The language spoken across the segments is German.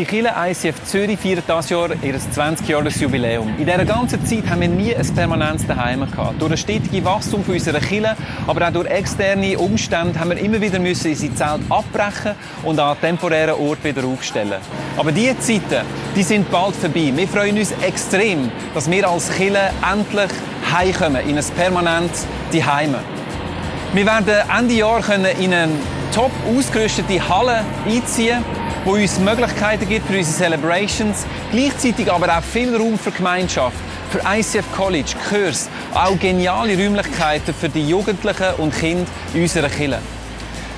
Unsere Kirche ICF Zürich feiert dieses Jahr ihr 20-Jahres-Jubiläum. In dieser ganzen Zeit haben wir nie ein permanentes Daheim gehabt. Durch das stetige Wachstum unserer Kirche, aber auch durch externe Umstände haben wir immer wieder müssen unsere Zelt abbrechen und an temporären Ort wieder aufstellen. Aber diese Zeiten, die sind bald vorbei. Wir freuen uns extrem, dass wir als Kirche endlich heimkommen in ein permanentes Daheim. Wir werden Ende Jahr in eine top ausgerüstete Halle einziehen wo uns Möglichkeiten gibt für unsere Celebrations, gleichzeitig aber auch viel Raum für Gemeinschaft, für ICF College, Kurs, auch geniale Räumlichkeiten für die Jugendlichen und Kinder in unserer Kirche.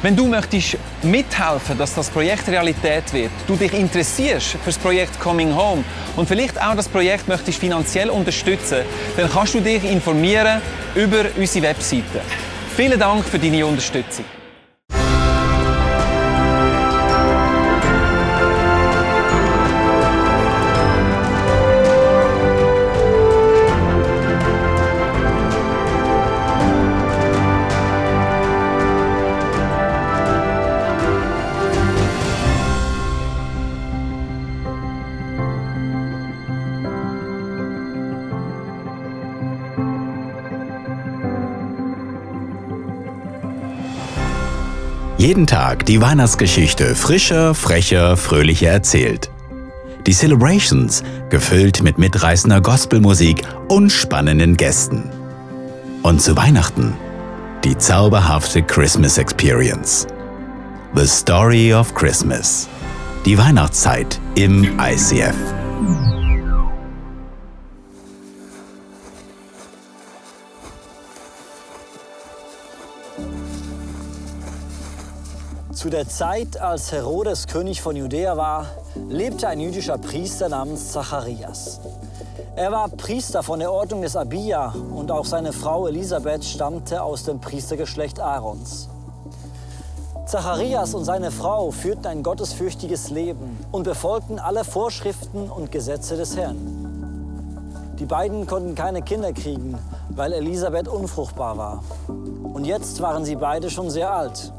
Wenn du möchtest mithelfen, dass das Projekt Realität wird, du dich interessierst für das Projekt Coming Home und vielleicht auch das Projekt möchtest finanziell unterstützen, dann kannst du dich informieren über unsere Webseite. Vielen Dank für deine Unterstützung. Jeden Tag die Weihnachtsgeschichte frischer, frecher, fröhlicher erzählt. Die Celebrations gefüllt mit mitreißender Gospelmusik und spannenden Gästen. Und zu Weihnachten die zauberhafte Christmas Experience. The Story of Christmas. Die Weihnachtszeit im ICF. Zu der Zeit, als Herodes König von Judäa war, lebte ein jüdischer Priester namens Zacharias. Er war Priester von der Ordnung des Abia und auch seine Frau Elisabeth stammte aus dem Priestergeschlecht Aarons. Zacharias und seine Frau führten ein gottesfürchtiges Leben und befolgten alle Vorschriften und Gesetze des Herrn. Die beiden konnten keine Kinder kriegen, weil Elisabeth unfruchtbar war. Und jetzt waren sie beide schon sehr alt.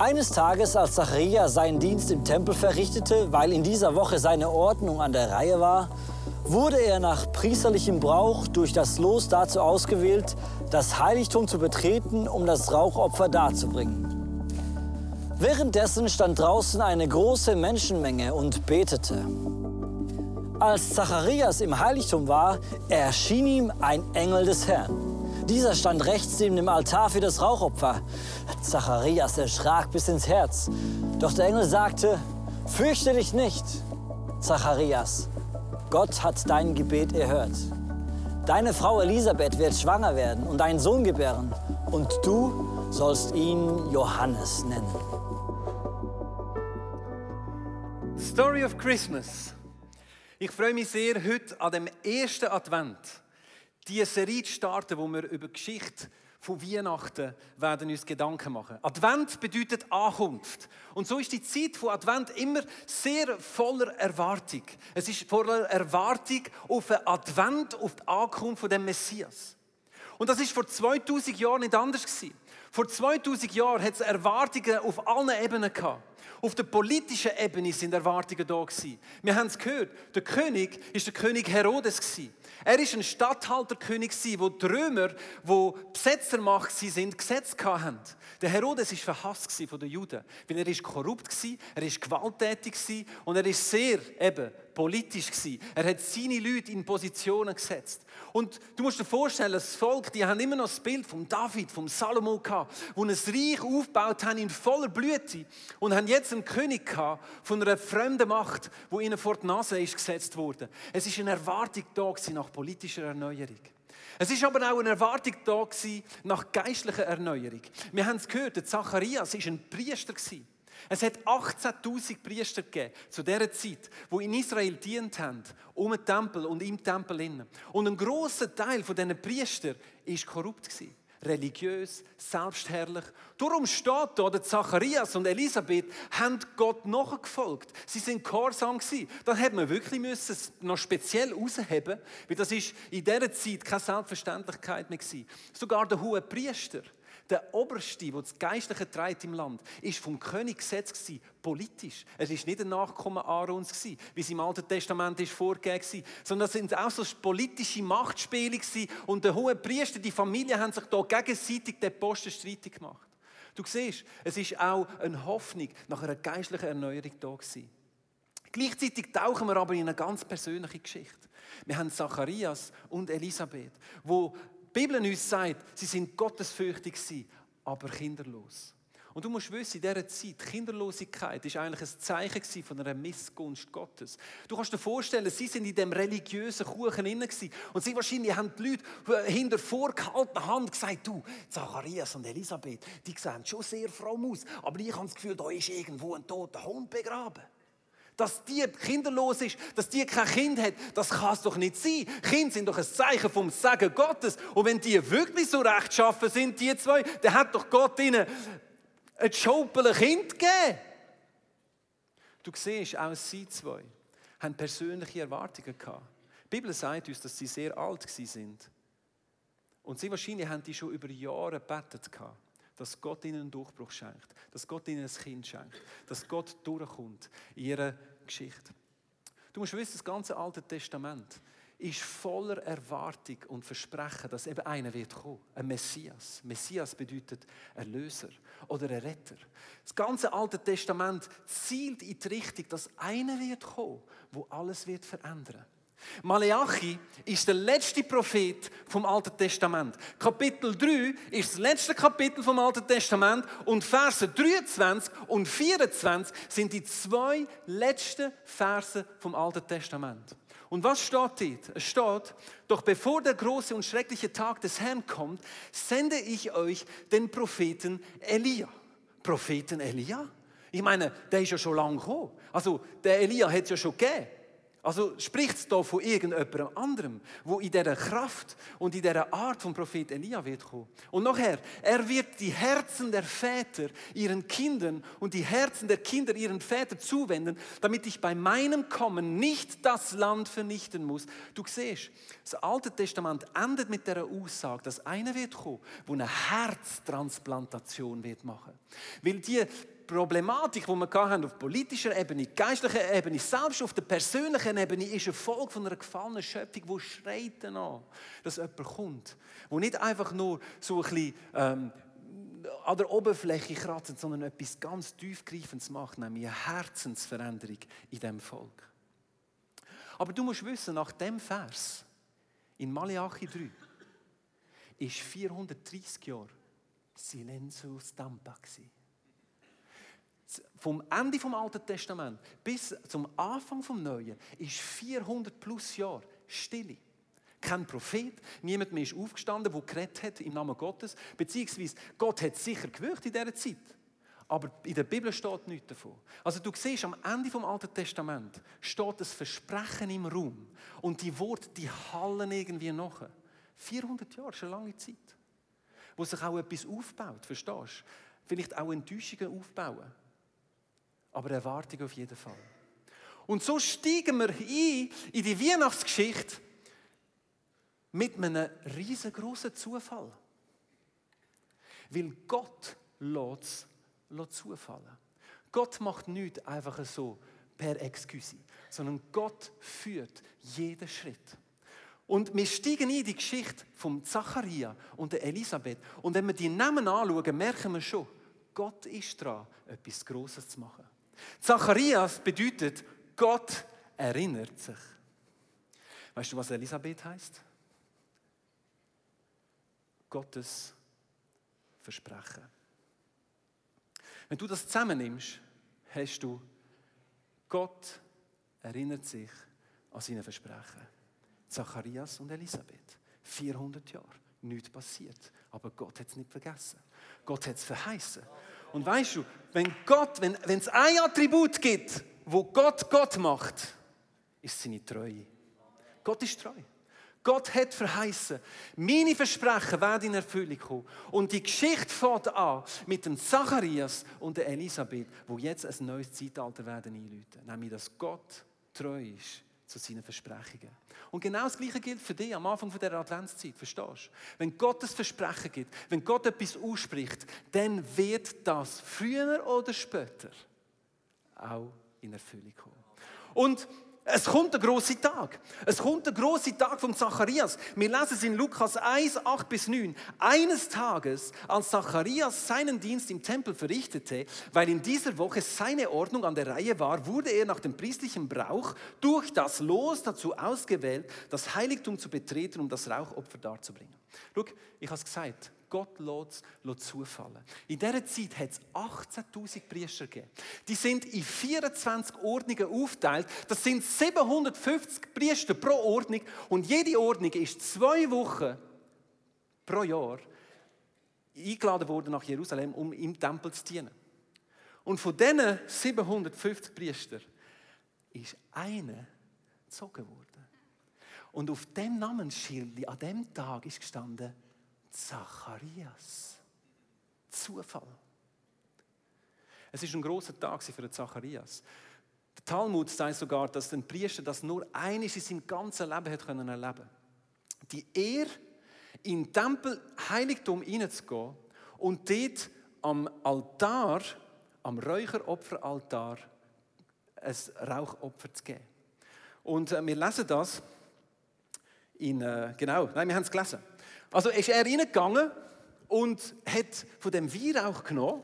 Eines Tages, als Zacharias seinen Dienst im Tempel verrichtete, weil in dieser Woche seine Ordnung an der Reihe war, wurde er nach priesterlichem Brauch durch das Los dazu ausgewählt, das Heiligtum zu betreten, um das Rauchopfer darzubringen. Währenddessen stand draußen eine große Menschenmenge und betete. Als Zacharias im Heiligtum war, erschien ihm ein Engel des Herrn. Dieser stand rechts neben dem Altar für das Rauchopfer. Zacharias erschrak bis ins Herz. Doch der Engel sagte, fürchte dich nicht, Zacharias. Gott hat dein Gebet erhört. Deine Frau Elisabeth wird schwanger werden und einen Sohn gebären. Und du sollst ihn Johannes nennen. Story of Christmas. Ich freue mich sehr heute an dem ersten Advent diese Serie zu starten, wo wir über die Geschichte von Weihnachten werden uns Gedanken machen. Advent bedeutet Ankunft. Und so ist die Zeit von Advent immer sehr voller Erwartung. Es ist voller Erwartung auf einen Advent, auf die Ankunft von dem Messias. Und das ist vor 2000 Jahren nicht anders gewesen. Vor 2000 Jahren hat es Erwartungen auf allen Ebenen gehabt. Auf der politischen Ebene sind Erwartungen da gewesen. Wir haben es gehört. Der König ist der König Herodes gewesen. Er war ein Statthalterkönig, wo die Römer, die Besetzermacht sind, Gesetze hatten. Der Herodes war verhasst von den Juden, weil er korrupt war, er war gewalttätig und er war sehr eben politisch Er hat seine Leute in Positionen gesetzt. Und du musst dir vorstellen, das Volk, die haben immer noch das Bild von David, vom Salomo gehabt, wo ein Reich aufgebaut haben in voller Blüte und haben jetzt einen König gehabt von einer fremden Macht, wo ihnen vor die Nase ist gesetzt wurde. Es ist eine Erwartung da nach politischer Erneuerung. Es ist aber auch eine Erwartung da nach geistlicher Erneuerung. Wir haben es gehört, Zacharias war ein Priester. Es hat 18.000 Priester gegeben zu dieser Zeit, wo in Israel dient haben, um den Tempel und im Tempel innen. Und ein großer Teil von diesen Priestern ist korrupt gewesen religiös, selbstherrlich. Darum steht da, der Zacharias und Elisabeth haben Gott nachgefolgt. Sie sind gehorsam gewesen. Dann hätte man wirklich müssen noch speziell herausheben, weil das ist in dieser Zeit keine Selbstverständlichkeit mehr gewesen. Sogar der hohe Priester, der Oberste, der das Geistliche trägt im Land, ist vom König gesetzt gewesen, politisch. Es ist nicht ein Nachkommen Aarons gewesen, wie es im Alten Testament ist vorgegeben war, sondern es sind auch so politische Machtspiele gewesen. Und der hohe Priester, die Familie, haben sich da gegenseitig den Posten streitig gemacht. Du siehst, es ist auch eine Hoffnung nach einer geistlichen Erneuerung da gewesen. Gleichzeitig tauchen wir aber in eine ganz persönliche Geschichte. Wir haben Zacharias und Elisabeth, wo die Bibel uns sagt, sie sind gottesfürchtig gewesen, aber kinderlos. Und du musst wissen, in dieser Zeit, Kinderlosigkeit ist eigentlich ein Zeichen von einer Missgunst Gottes. Du kannst dir vorstellen, sie sind in dem religiösen Kuchen inne und sie wahrscheinlich haben die Leute hinter vorgehaltener Hand gesagt, du, Zacharias und Elisabeth, die sehen schon sehr fromm aus, aber ich habe das Gefühl, da ist irgendwo ein toter Hund begraben dass die kinderlos ist, dass die kein Kind hat, das kann es doch nicht sein. Kinder sind doch ein Zeichen vom Segen Gottes. Und wenn die wirklich so rechtschaffen sind, die zwei, dann hat doch Gott ihnen ein Schopel Kind gegeben. Du siehst, auch sie zwei haben persönliche Erwartungen gehabt. Die Bibel sagt uns, dass sie sehr alt sind. Und sie wahrscheinlich haben die schon über Jahre gebetet gehabt dass Gott ihnen einen Durchbruch schenkt, dass Gott ihnen ein Kind schenkt, dass Gott durchkommt in ihrer Geschichte. Du musst wissen, das ganze Alte Testament ist voller Erwartung und Versprechen, dass eben einer wird kommen, ein Messias. Messias bedeutet Erlöser oder ein Retter. Das ganze Alte Testament zielt in die Richtung, dass einer wird kommen, wo alles wird verändern. Maleachi ist der letzte Prophet vom Alten Testament. Kapitel 3 ist das letzte Kapitel vom Alten Testament und Verse 23 und 24 sind die zwei letzten Verse vom Alten Testament. Und was steht dort? Es steht, doch bevor der große und schreckliche Tag des Herrn kommt, sende ich euch den Propheten Elia. Propheten Elia? Ich meine, der ist ja schon lange gekommen. Also, der Elia hat es ja schon gegeben. Also spricht es da von irgendjemandem anderem, wo in dieser Kraft und in dieser Art vom Prophet Elia wird kommen. Und nachher, er wird die Herzen der Väter ihren Kindern und die Herzen der Kinder ihren Vätern zuwenden, damit ich bei meinem Kommen nicht das Land vernichten muss. Du siehst, das Alte Testament endet mit der Aussage, dass einer wird kommen, wo eine Herztransplantation wird machen. Weil die Problematik, die wir hatten, auf politischer Ebene, geistlicher Ebene, selbst auf der persönlichen Ebene, ist eine Folge von einer gefallenen Schöpfung, die schreit danach, dass jemand kommt, wo nicht einfach nur so ein bisschen ähm, an der Oberfläche kratzt, sondern etwas ganz tiefgreifendes macht, nämlich eine Herzensveränderung in diesem Volk. Aber du musst wissen, nach dem Vers in Malachi 3 ist 430 Jahre Silenzus Dampa gewesen vom Ende vom Alten Testament bis zum Anfang vom Neuen ist 400 plus Jahre Stille. Kein Prophet, niemand mehr ist aufgestanden, der geredet hat im Namen Gottes, beziehungsweise Gott hat sicher gewirkt in dieser Zeit. Aber in der Bibel steht nichts davon. Also du siehst, am Ende vom Alten Testament steht das Versprechen im Raum. Und die Worte, die hallen irgendwie nach. 400 Jahre ist eine lange Zeit. Wo sich auch etwas aufbaut, verstehst du? Vielleicht auch Enttäuschungen aufbauen aber Erwartung auf jeden Fall. Und so steigen wir ein in die Weihnachtsgeschichte mit einem riesengroßen Zufall. Weil Gott lässt es zufallen. Gott macht nichts einfach so per Excuse, sondern Gott führt jeden Schritt. Und wir steigen in die Geschichte von Zacharia und der Elisabeth. Und wenn wir die Namen anschauen, merken wir schon, Gott ist dran, etwas Großes zu machen. Zacharias bedeutet, Gott erinnert sich. Weißt du, was Elisabeth heißt? Gottes Versprechen. Wenn du das zusammennimmst, hast du Gott erinnert sich an seine Versprechen. Zacharias und Elisabeth. 400 Jahre. Nichts passiert. Aber Gott hat es nicht vergessen. Gott hat es verheißen. Und weißt du, wenn Gott, wenn es ein Attribut gibt, wo Gott Gott macht, ist seine Treue. Gott ist treu. Gott hat verheißen, meine Versprechen werden in Erfüllung kommen. Und die Geschichte fängt an mit dem Zacharias und der Elisabeth, wo jetzt ein neues Zeitalter werden einläuten. Nämlich, dass Gott treu ist zu seinen Versprechungen. Und genau das Gleiche gilt für dich am Anfang der Adventszeit, verstehst du? Wenn Gott das Versprechen gibt, wenn Gott etwas ausspricht, dann wird das früher oder später auch in Erfüllung kommen. Und es kommt der große Tag. Es kommt der große Tag von Zacharias. Wir lesen es in Lukas 1, 8 bis 9. Eines Tages, als Zacharias seinen Dienst im Tempel verrichtete, weil in dieser Woche seine Ordnung an der Reihe war, wurde er nach dem priestlichen Brauch durch das Los dazu ausgewählt, das Heiligtum zu betreten, um das Rauchopfer darzubringen. Schau, ich habe es gesagt, Gott lässt es zufallen. In dieser Zeit hat es 18.000 Priester gegeben. Die sind in 24 Ordnungen aufgeteilt. Das sind 750 Priester pro Ordnung. Und jede Ordnung ist zwei Wochen pro Jahr eingeladen worden nach Jerusalem, um im Tempel zu dienen. Und von diesen 750 Priestern ist einer gezogen worden. Und auf dem Namensschild an dem Tag ist gestanden, Zacharias. Zufall. Es ist ein großer Tag für den Zacharias. Der Talmud sagt sogar, dass ein Priester das nur eines in seinem ganzen Leben hat können erleben. Die Ehre, in den Tempel Heiligtum hineinzugehen und dort am Altar, am Räucheropferaltar, ein Rauchopfer zu geben. Und äh, wir lesen das in, äh, genau, nein, wir haben es gelesen. Also ist er reingegangen und hat von dem Weihrauch genommen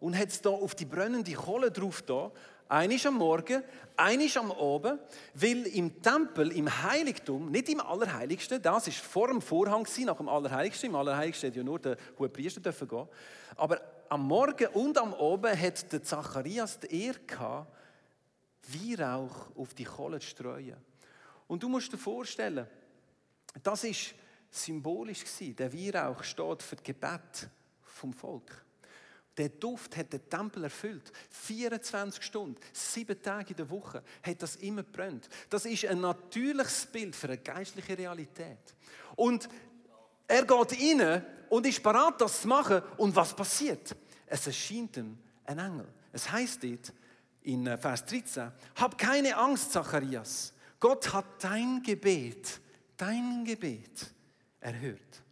und hat es da auf die brennende Kohle drauf da. Einisch am Morgen, einisch am Abend, weil im Tempel, im Heiligtum, nicht im Allerheiligsten, das ist vor dem Vorhang nach dem Allerheiligsten, im Allerheiligsten hat ja nur der hohe Priester dürfen gehen, aber am Morgen und am Abend hat der Zacharias die Ehre gehabt, Weihrauch auf die Kohle zu streuen. Und du musst dir vorstellen, das ist symbolisch gewesen. Der Weihrauch steht für das Gebet vom Volk. Der Duft hat den Tempel erfüllt. 24 Stunden, sieben Tage in der Woche hat das immer brennt. Das ist ein natürliches Bild für eine geistliche Realität. Und er geht rein und ist bereit, das zu machen. Und was passiert? Es erscheint ihm ein Engel. Es heißt dort in äh, Vers 13, hab keine Angst, Zacharias. Gott hat dein Gebet, dein Gebet erhört.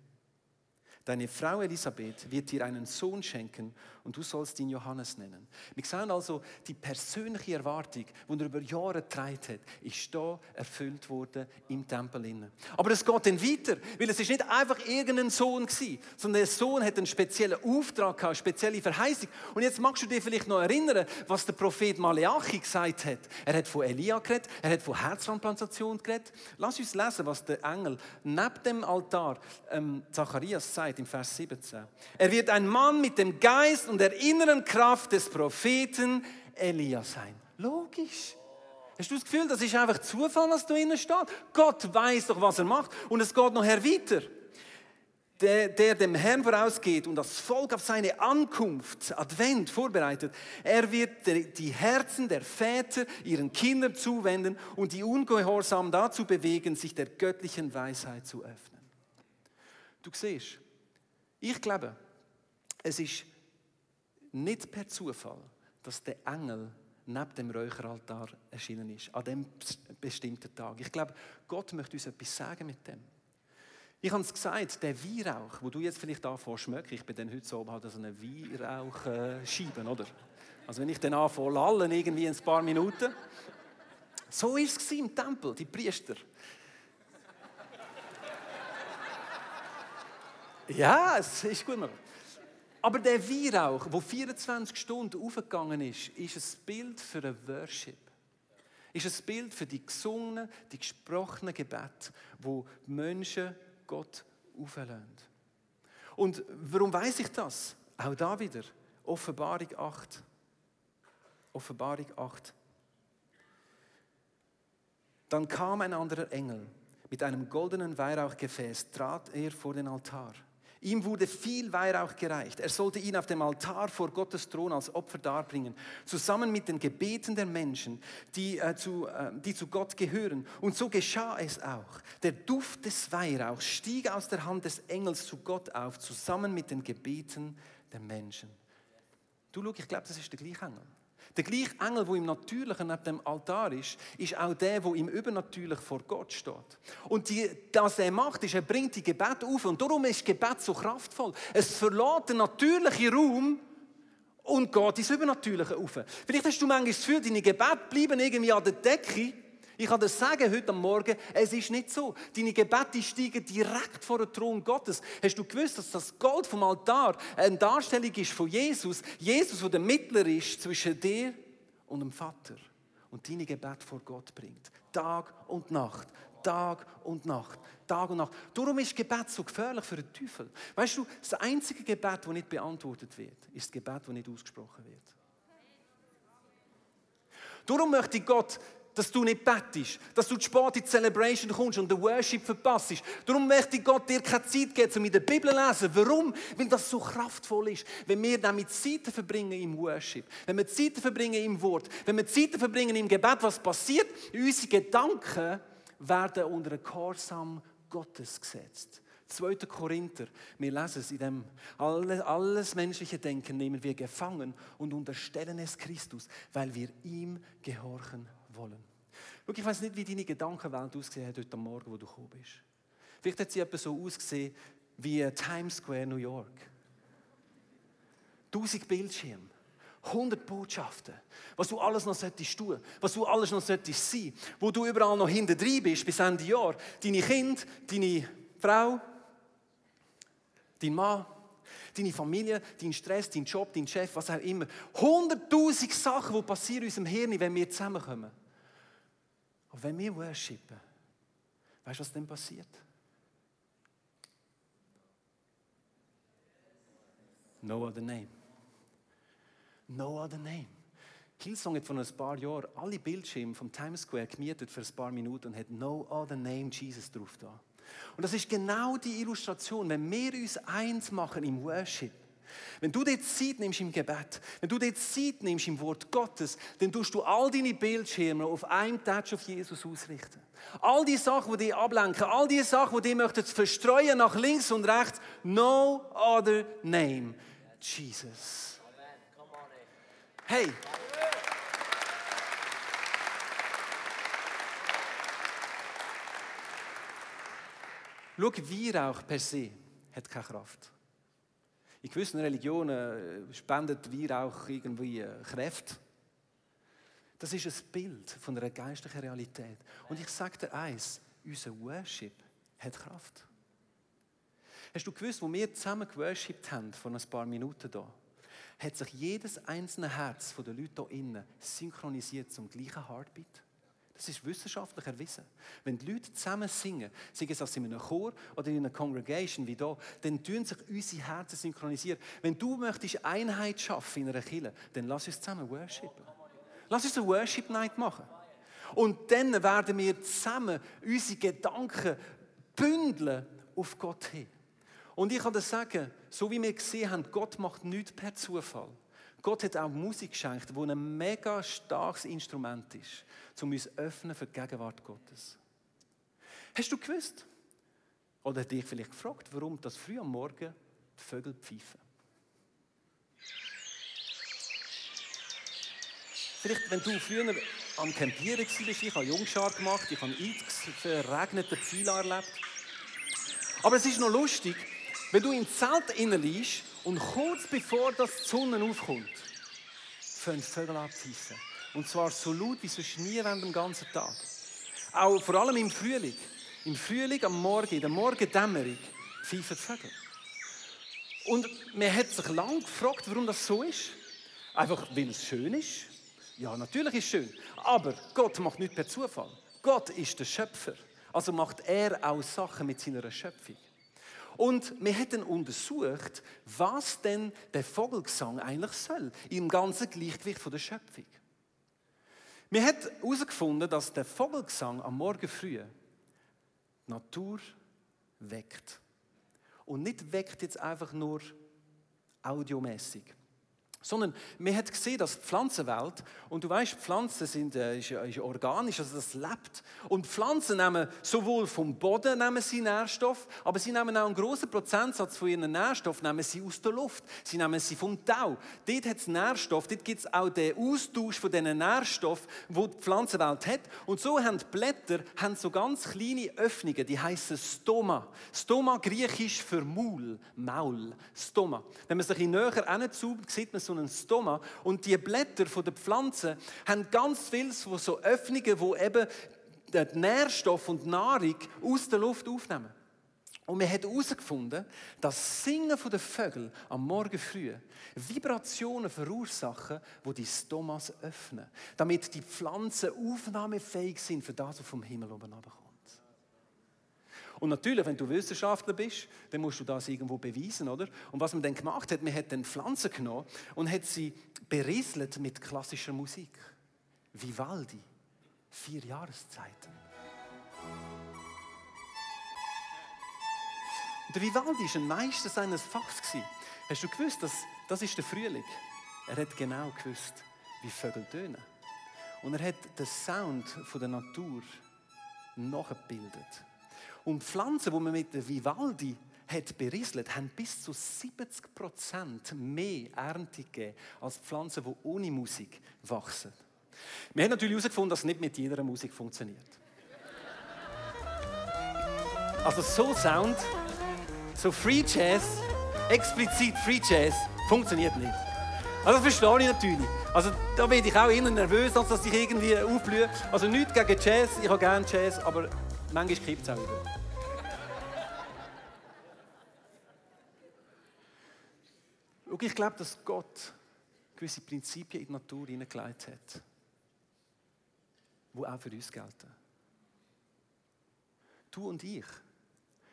Deine Frau Elisabeth wird dir einen Sohn schenken und du sollst ihn Johannes nennen. Wir sehen also, die persönliche Erwartung, die er über Jahre getragen hat, ist da erfüllt worden im Tempel. Aber es geht dann weiter, weil es ist nicht einfach irgendein Sohn war, sondern der Sohn hat einen speziellen Auftrag gehabt, eine spezielle Verheißung. Und jetzt magst du dir vielleicht noch erinnern, was der Prophet Maleachi gesagt hat. Er hat von Elia geredet, er hat von Herztransplantation geredet. Lass uns lesen, was der Engel neben dem Altar ähm, Zacharias sagt im Vers 17. Er wird ein Mann mit dem Geist und der inneren Kraft des Propheten Elia sein. Logisch. Hast du das Gefühl, das ist einfach Zufall, was da innen steht? Gott weiß doch, was er macht. Und es geht noch weiter. Der, der dem Herrn vorausgeht und das Volk auf seine Ankunft, Advent, vorbereitet, er wird die Herzen der Väter ihren Kindern zuwenden und die Ungehorsam dazu bewegen, sich der göttlichen Weisheit zu öffnen. Du siehst, ich glaube, es ist nicht per Zufall, dass der Engel neben dem Räucheraltar erschienen ist, an dem bestimmten Tag. Ich glaube, Gott möchte uns etwas sagen mit dem. Ich habe es gesagt, der Weihrauch, wo du jetzt vielleicht anfängst zu schmecken, ich bin dann heute so halt so eine Weihrauchscheibe, oder? Also wenn ich dann anfange lallen, irgendwie in ein paar Minuten. So ist es im Tempel, die Priester. Ja, es ist gut. Aber der Weihrauch, der 24 Stunden aufgegangen ist, ist ein Bild für ein Worship. Ist ein Bild für die gesungenen, die gesprochenen Gebete, wo Menschen Gott auflösen. Und warum weiß ich das? Auch da wieder. Offenbarung 8. Offenbarung 8. Dann kam ein anderer Engel. Mit einem goldenen Weihrauchgefäß trat er vor den Altar. Ihm wurde viel Weihrauch gereicht. Er sollte ihn auf dem Altar vor Gottes Thron als Opfer darbringen, zusammen mit den Gebeten der Menschen, die, äh, zu, äh, die zu Gott gehören. Und so geschah es auch. Der Duft des Weihrauchs stieg aus der Hand des Engels zu Gott auf, zusammen mit den Gebeten der Menschen. Du schau, ich glaube, das ist der gleiche Engel. Der gleiche Engel, der im Natürlichen neben dem Altar ist, ist auch der, der im Übernatürlich vor Gott steht. Und die, was er macht, ist, er bringt die Gebet auf. Und darum ist Gebet so kraftvoll. Es verlässt den natürlichen Raum und geht ins Übernatürliche auf. Vielleicht hast du manchmal das Gefühl, deine Gebete bleiben irgendwie an der Decke. Ich kann dir sagen, heute Morgen, es ist nicht so. Deine Gebete steigen direkt vor den Thron Gottes. Hast du gewusst, dass das Gold vom Altar eine Darstellung ist von Jesus? Jesus, der der Mittler ist zwischen dir und dem Vater. Und deine Gebete vor Gott bringt. Tag und Nacht. Tag und Nacht. Tag und Nacht. Darum ist Gebet so gefährlich für den Teufel. Weißt du, das einzige Gebet, das nicht beantwortet wird, ist das Gebet, das nicht ausgesprochen wird. Darum möchte Gott dass du nicht bettest, dass du zu spät in die Celebration kommst und den Worship verpasst. Darum möchte Gott dir keine Zeit geben, um in der Bibel zu lesen. Warum? Weil das so kraftvoll ist. Wenn wir damit Zeit verbringen im Worship, wenn wir Zeit verbringen im Wort, wenn wir Zeit verbringen im Gebet, was passiert? Unsere Gedanken werden unter einen Gehorsam Gottes gesetzt. 2. Korinther, wir lesen es in dem, alles, alles menschliche Denken nehmen wir gefangen und unterstellen es Christus, weil wir ihm gehorchen wollen. Schau, ich weiß nicht, wie deine Gedankenwelt ausgesehen hat heute Morgen, wo du gekommen bist. Vielleicht hat sie etwas so ausgesehen wie Times Square, New York. Tausend Bildschirme. 100 Botschaften, was du alles noch solltest tun, was du alles noch solltest sein, wo du überall noch hinten drin bist bis Ende Jahr. Deine Kinder, deine Frau, dein Mann, deine Familie, dein Stress, dein Job, dein Chef, was auch immer. 100.000 Sachen, die passieren in unserem Hirn, wenn wir zusammenkommen. Und wenn wir worshipen, weißt du, was dann passiert? No other name. No other name. Hillsong hat vor ein paar Jahren alle Bildschirme vom Times Square gemietet für ein paar Minuten und hat No other name Jesus drauf da. Und das ist genau die Illustration, wenn wir uns eins machen im Worship, wenn du dir Zeit nimmst im Gebet, wenn du dir Zeit nimmst im Wort Gottes, dann tust du all deine Bildschirme auf einem Touch auf Jesus ausrichten. All die Sachen, die dich ablenken, all die Sachen, die dich möchten verstreuen nach links und rechts, no other name, Jesus. Hey. Schau, Weihrauch per se hat keine Kraft. In gewissen Religionen äh, spendet Weihrauch irgendwie äh, Kräfte. Das ist ein Bild von einer geistlichen Realität. Und ich sage dir eins, unser Worship hat Kraft. Hast du gewusst, wo wir zusammen geworshipped haben, vor ein paar Minuten da, hat sich jedes einzelne Herz der Leute hier innen synchronisiert zum gleichen Heartbeat? Das ist wissenschaftlich erwiesen. Wenn die Leute zusammen singen, sei es in einem Chor oder in einer Congregation wie hier, dann tun sich unsere Herzen synchronisieren. Wenn du möchtest Einheit schaffen in einer Kirche, dann lass uns zusammen worshipen. Lass uns eine Worship Night machen. Und dann werden wir zusammen unsere Gedanken bündeln auf Gott hin. Und ich kann dir sagen, so wie wir gesehen haben, Gott macht nichts per Zufall. Gott hat auch Musik geschenkt, die ein mega starkes Instrument ist, um uns öffnen für die Gegenwart Gottes. Hast du gewusst? Oder dich vielleicht gefragt, warum das früh am Morgen die Vögel pfeifen? Vielleicht, wenn du früher am Campieren warst, ich habe Jungschar gemacht, ich habe x verregnete Pfeile erlebt. Aber es ist noch lustig, wenn du im Zelt liegst und kurz bevor das die Sonne aufkommt, fangen Vögel an zu Und zwar so laut wie sonst nie während dem ganzen Tag. Auch vor allem im Frühling. Im Frühling am Morgen, in der Morgendämmerung, pfeifen Vögel. Und man hat sich lange gefragt, warum das so ist. Einfach, weil es schön ist. Ja, natürlich ist es schön. Aber Gott macht nicht per Zufall. Gott ist der Schöpfer. Also macht er auch Sachen mit seiner Schöpfung. Und wir hätten untersucht, was denn der Vogelgesang eigentlich soll, im ganzen Gleichgewicht der Schöpfung. Wir haben herausgefunden, dass der Vogelgesang am Morgen früh die Natur weckt. Und nicht weckt jetzt einfach nur audiomäßig, sondern man hat gesehen, dass die Pflanzenwelt, und du weißt, Pflanzen sind äh, ist, ist organisch, also das lebt. Und Pflanzen nehmen sowohl vom Boden nehmen sie Nährstoff, aber sie nehmen auch einen großen Prozentsatz von ihren Nährstoffen nehmen sie aus der Luft. Sie nehmen sie vom Tau. Dort hat es Nährstoff, dort gibt es auch den Austausch von diesen Nährstoffen, wo die Pflanzenwelt hat. Und so haben die Blätter haben so ganz kleine Öffnungen, die heißen Stoma. Stoma griechisch für Maul, Maul, Stoma. Wenn man sich näher hinzoomt, sieht man so einen Stoma. Und die Blätter der Pflanzen haben ganz viele so Öffnungen, wo eben die Nährstoff und die Nahrung aus der Luft aufnehmen. Und man hat herausgefunden, dass das Singen der Vögel am Morgen früh Vibrationen verursachen, wo die Stomas öffnen, damit die Pflanzen aufnahmefähig sind für das, was vom Himmel oben herabkommt. Und natürlich, wenn du Wissenschaftler bist, dann musst du das irgendwo beweisen, oder? Und was man dann gemacht hat, man hat dann Pflanzen genommen und hat sie berieselt mit klassischer Musik. Vivaldi, vier Jahreszeiten. Und der Vivaldi war ein Meister seines Fachs. Hast du gewusst, dass das ist der Frühling? Er hat genau gewusst, wie Vögel tönen. Und er hat den Sound der Natur nachgebildet. Und Pflanzen, die man mit der Vivaldi hat berieselt, haben bis zu 70 Prozent mehr Ernte gegeben als Pflanzen, die ohne Musik wachsen. Wir haben natürlich herausgefunden, dass es nicht mit jeder Musik funktioniert. Also so Sound, so Free Jazz, explizit Free Jazz, funktioniert nicht. Also das verstehe ich natürlich. Also da werde ich auch immer nervös, als dass ich irgendwie aufblühe. Also nichts gegen Jazz, ich habe gerne Jazz, aber manchmal kippt es auch wieder. Schau, ich glaube, dass Gott gewisse Prinzipien in die Natur hineingelegt hat, die auch für uns gelten. Du und ich,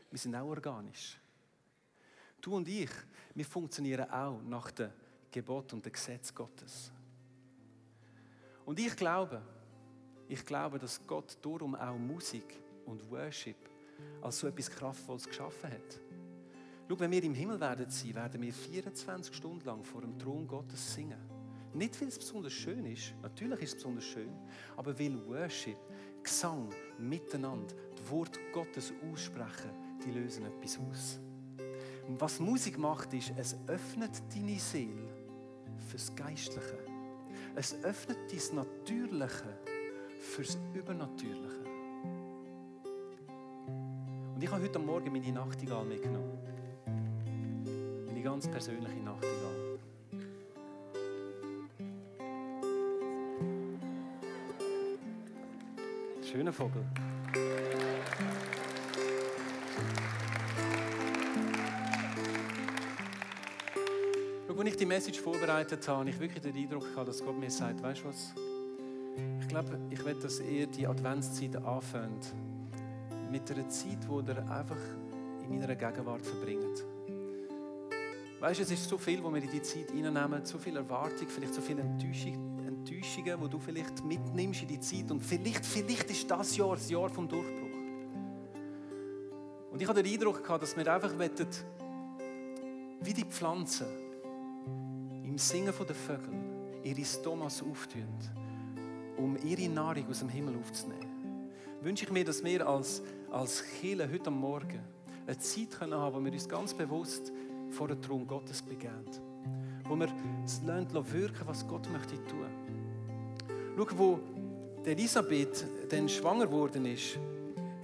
wir sind auch organisch. Du und ich, wir funktionieren auch nach dem Gebot und dem Gesetz Gottes. Und ich glaube, ich glaube, dass Gott darum auch Musik und Worship als so etwas Kraftvolles geschaffen hat. Schau, wenn wir im Himmel werden sein, werden wir 24 Stunden lang vor dem Thron Gottes singen. Nicht, weil es besonders schön ist, natürlich ist es besonders schön, aber weil Worship, Gesang, miteinander, das Wort Gottes aussprechen, die lösen etwas aus. Und was Musik macht, ist, es öffnet deine Seele fürs Geistliche. Es öffnet dein Natürliche fürs Übernatürliche. Und ich habe heute Morgen meine Nachtigall mitgenommen ganz persönliche Nachtigall. Schöner Vogel. Als ich die Message vorbereitet habe, habe ich wirklich den Eindruck gehabt, dass Gott mir sagt, weißt du was? Ich glaube, ich will, dass ihr die Adventszeit anfängt mit einer Zeit, wo ihr einfach in meiner Gegenwart verbringt. Weißt du, es ist so viel, wo wir in die Zeit hineinnehmen, so viel Erwartung, vielleicht so viele Enttäuschungen, die du vielleicht mitnimmst in die Zeit. Und vielleicht, vielleicht ist das Jahr das Jahr vom Durchbruch. Und ich habe den Eindruck gehabt, dass wir einfach wollen, wie die Pflanzen im Singen der Vögel ihre Stomas auftun, um ihre Nahrung aus dem Himmel aufzunehmen. Wünsche ich mir, dass wir als, als Kirche heute Morgen eine Zeit haben können wo wir uns ganz bewusst vor den Thron Gottes begeben. Wo wir es lernen, wirken, was Gott möchte tun. Schau, wo Elisabeth dann schwanger geworden ist,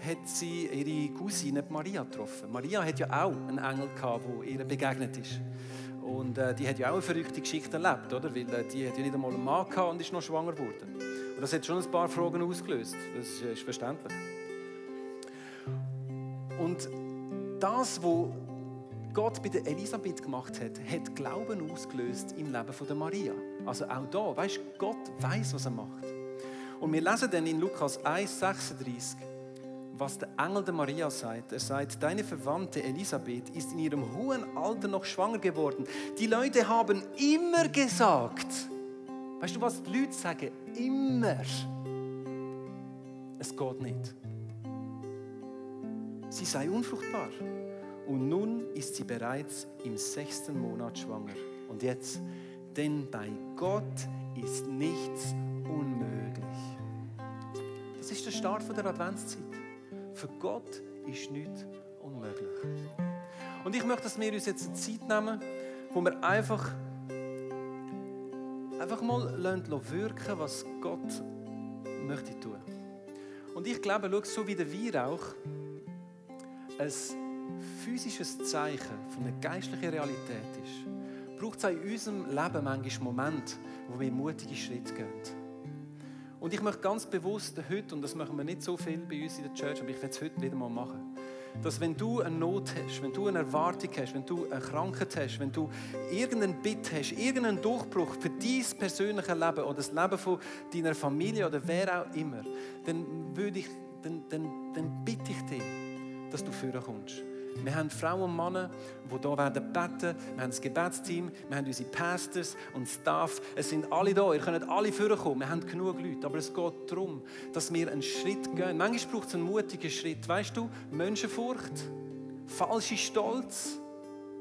hat sie ihre Cousine Maria getroffen. Maria hat ja auch einen Engel gehabt, der ihr begegnet ist. Und äh, die hat ja auch eine verrückte Geschichte erlebt, oder? Weil äh, die hat ja nicht einmal einen Mann gehabt und ist noch schwanger geworden. Und das hat schon ein paar Fragen ausgelöst. Das ist verständlich. Und das, was Gott bei der Elisabeth gemacht hat, hat Glauben ausgelöst im Leben von der Maria. Also auch da, weißt Gott weiß, was er macht. Und wir lesen dann in Lukas 1,36, was der Engel der Maria sagt. Er sagt, deine Verwandte Elisabeth ist in ihrem hohen Alter noch schwanger geworden. Die Leute haben immer gesagt, weißt du was die Leute sagen? Immer. Es geht nicht. Sie sei unfruchtbar. Und nun ist sie bereits im sechsten Monat schwanger. Und jetzt, denn bei Gott ist nichts unmöglich. Das ist der Start der Adventszeit. Für Gott ist nichts unmöglich. Und ich möchte, dass wir uns jetzt eine Zeit nehmen, wo wir einfach, einfach mal wirken was Gott möchte tun. Und ich glaube, schau, so wie der Weihrauch ein physisches Zeichen von einer geistlichen Realität ist, braucht es in unserem Leben manchmal Momente, wo wir mutige Schritte gehen. Und ich möchte ganz bewusst heute, und das machen wir nicht so viel bei uns in der Church, aber ich werde es heute wieder mal machen, dass wenn du eine Not hast, wenn du eine Erwartung hast, wenn du eine Krankheit hast, wenn du irgendeinen Bitt hast, irgendeinen Durchbruch für dein persönliches Leben oder das Leben von deiner Familie oder wer auch immer, dann, würde ich, dann, dann, dann bitte ich dich, dass du führen kommst. Wir haben Frauen und Männer, die hier werden. Wir haben das Gebetsteam, wir haben unsere Pastors und Staff. Es sind alle da, ihr könnt alle vorkommen. Wir haben genug Leute. Aber es geht darum, dass wir einen Schritt gehen. Manchmal braucht es einen mutigen Schritt. Weißt du, Menschenfurcht, falsche Stolz,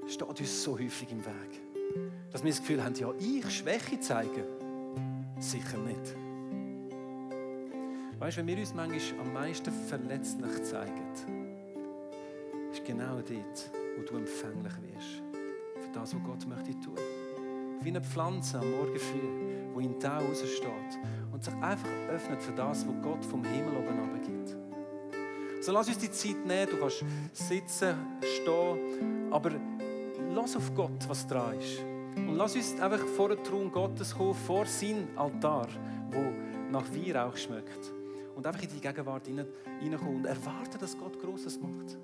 steht uns so häufig im Weg. Dass wir das Gefühl haben, ja, ich Schwäche zeigen. Sicher nicht. Weißt du, wenn wir uns manchmal am meisten verletzlich zeigen, ist genau dort, wo du empfänglich wirst. Für das, was Gott möchte tun. Wie eine Pflanze am Morgen früh, die in Tau raussteht und sich einfach öffnet für das, was Gott vom Himmel oben runtergibt. Also lass uns die Zeit nehmen. Du kannst sitzen, stehen, aber lass auf Gott, was dran ist. Und lass uns einfach vor den Thron Gottes kommen, vor sein Altar, wo nach Weihrauch schmeckt. Und einfach in die Gegenwart hineinkommen und erwarten, dass Gott Großes macht.